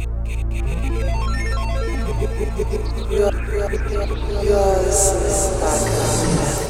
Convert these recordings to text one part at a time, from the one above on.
Come on,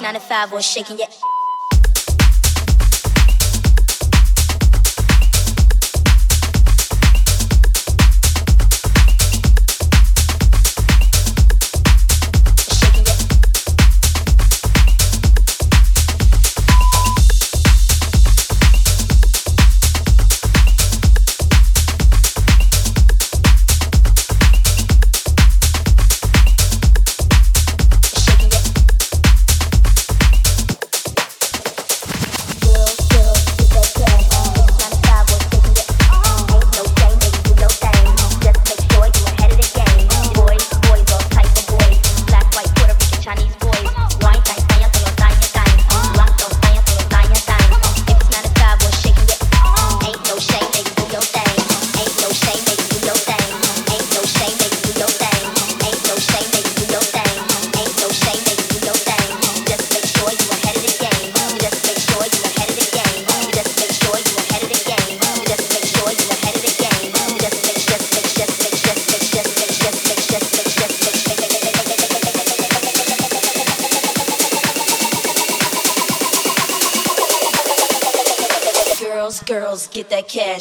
9 to 5 was shaking your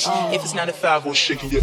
If it's not a five, we'll shake your.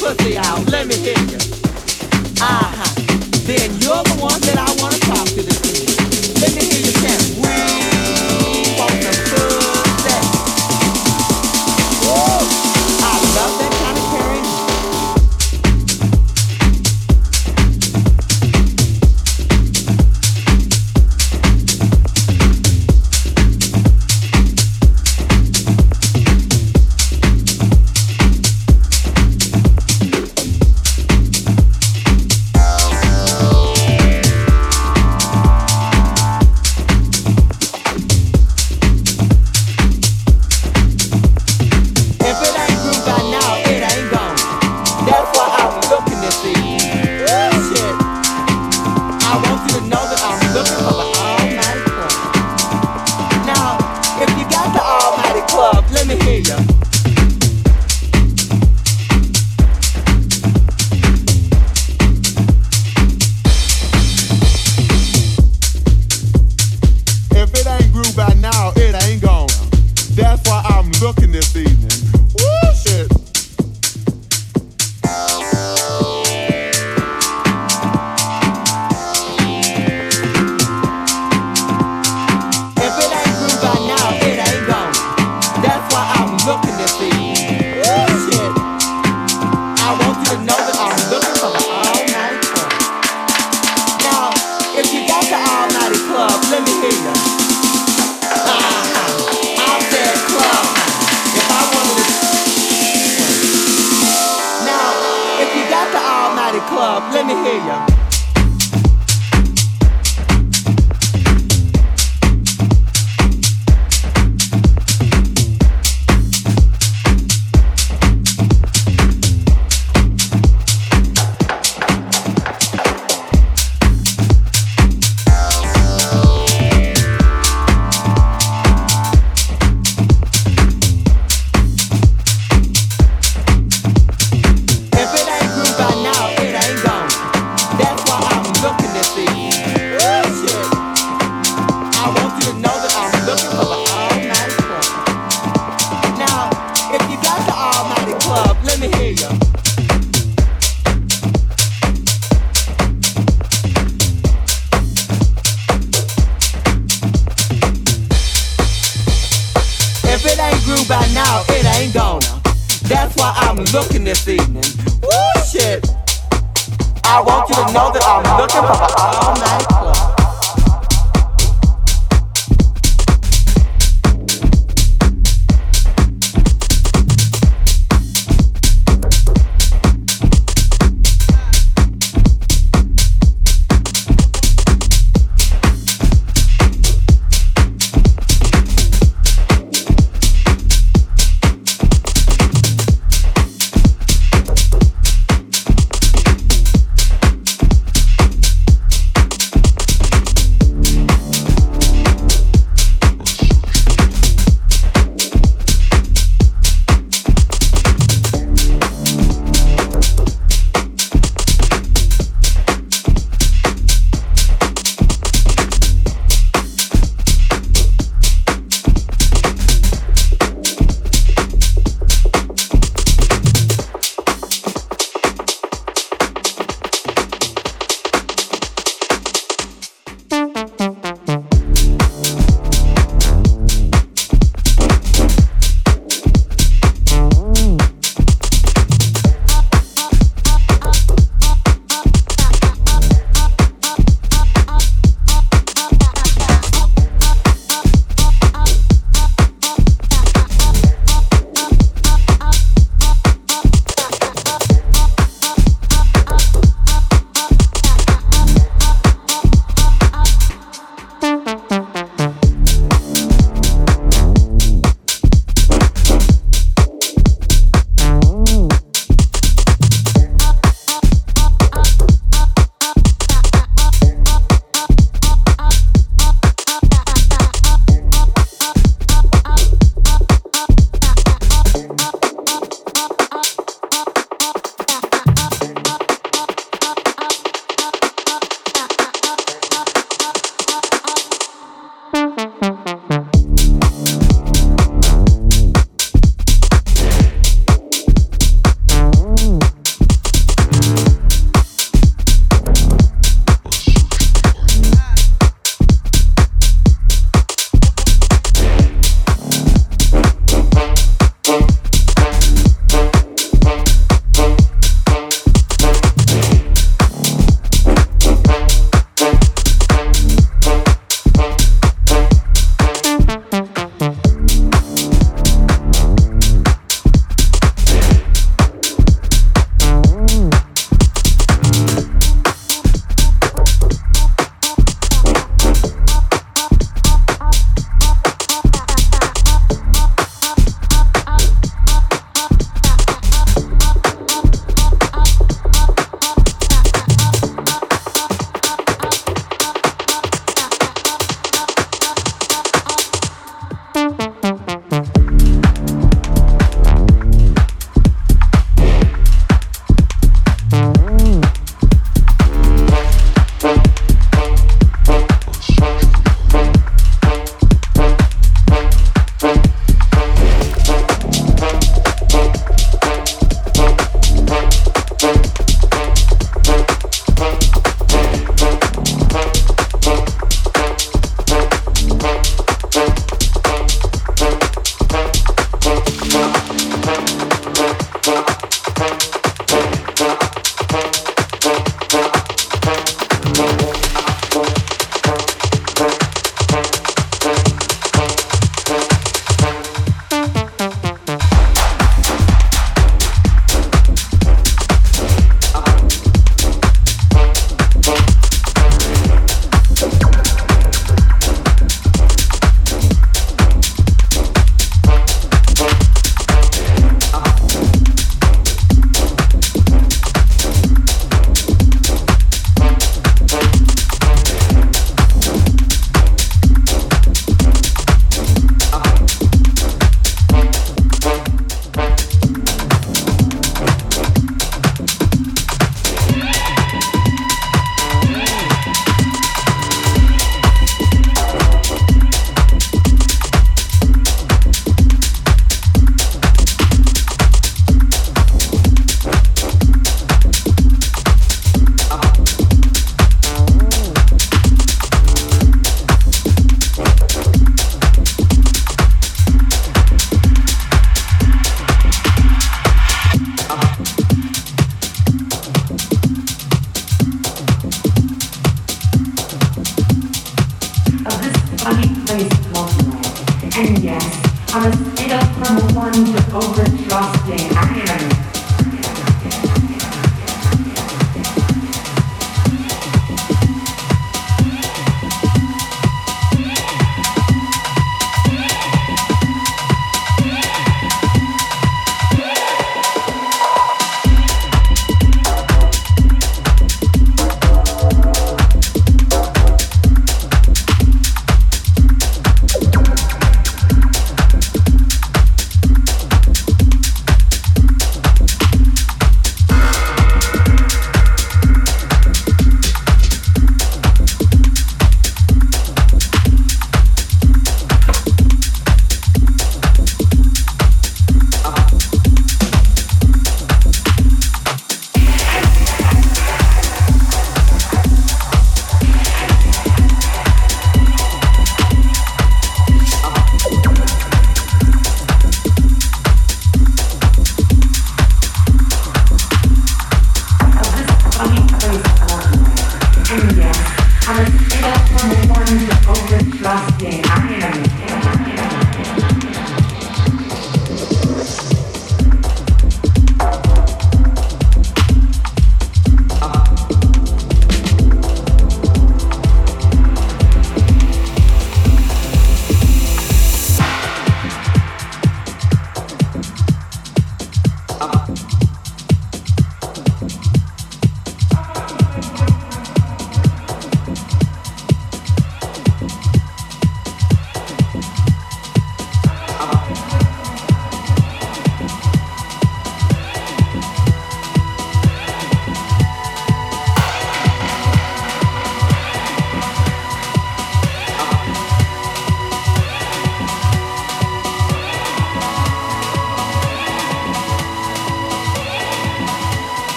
pussy out. Let me hear you. Uh huh. Then you're the one that I wanna talk to.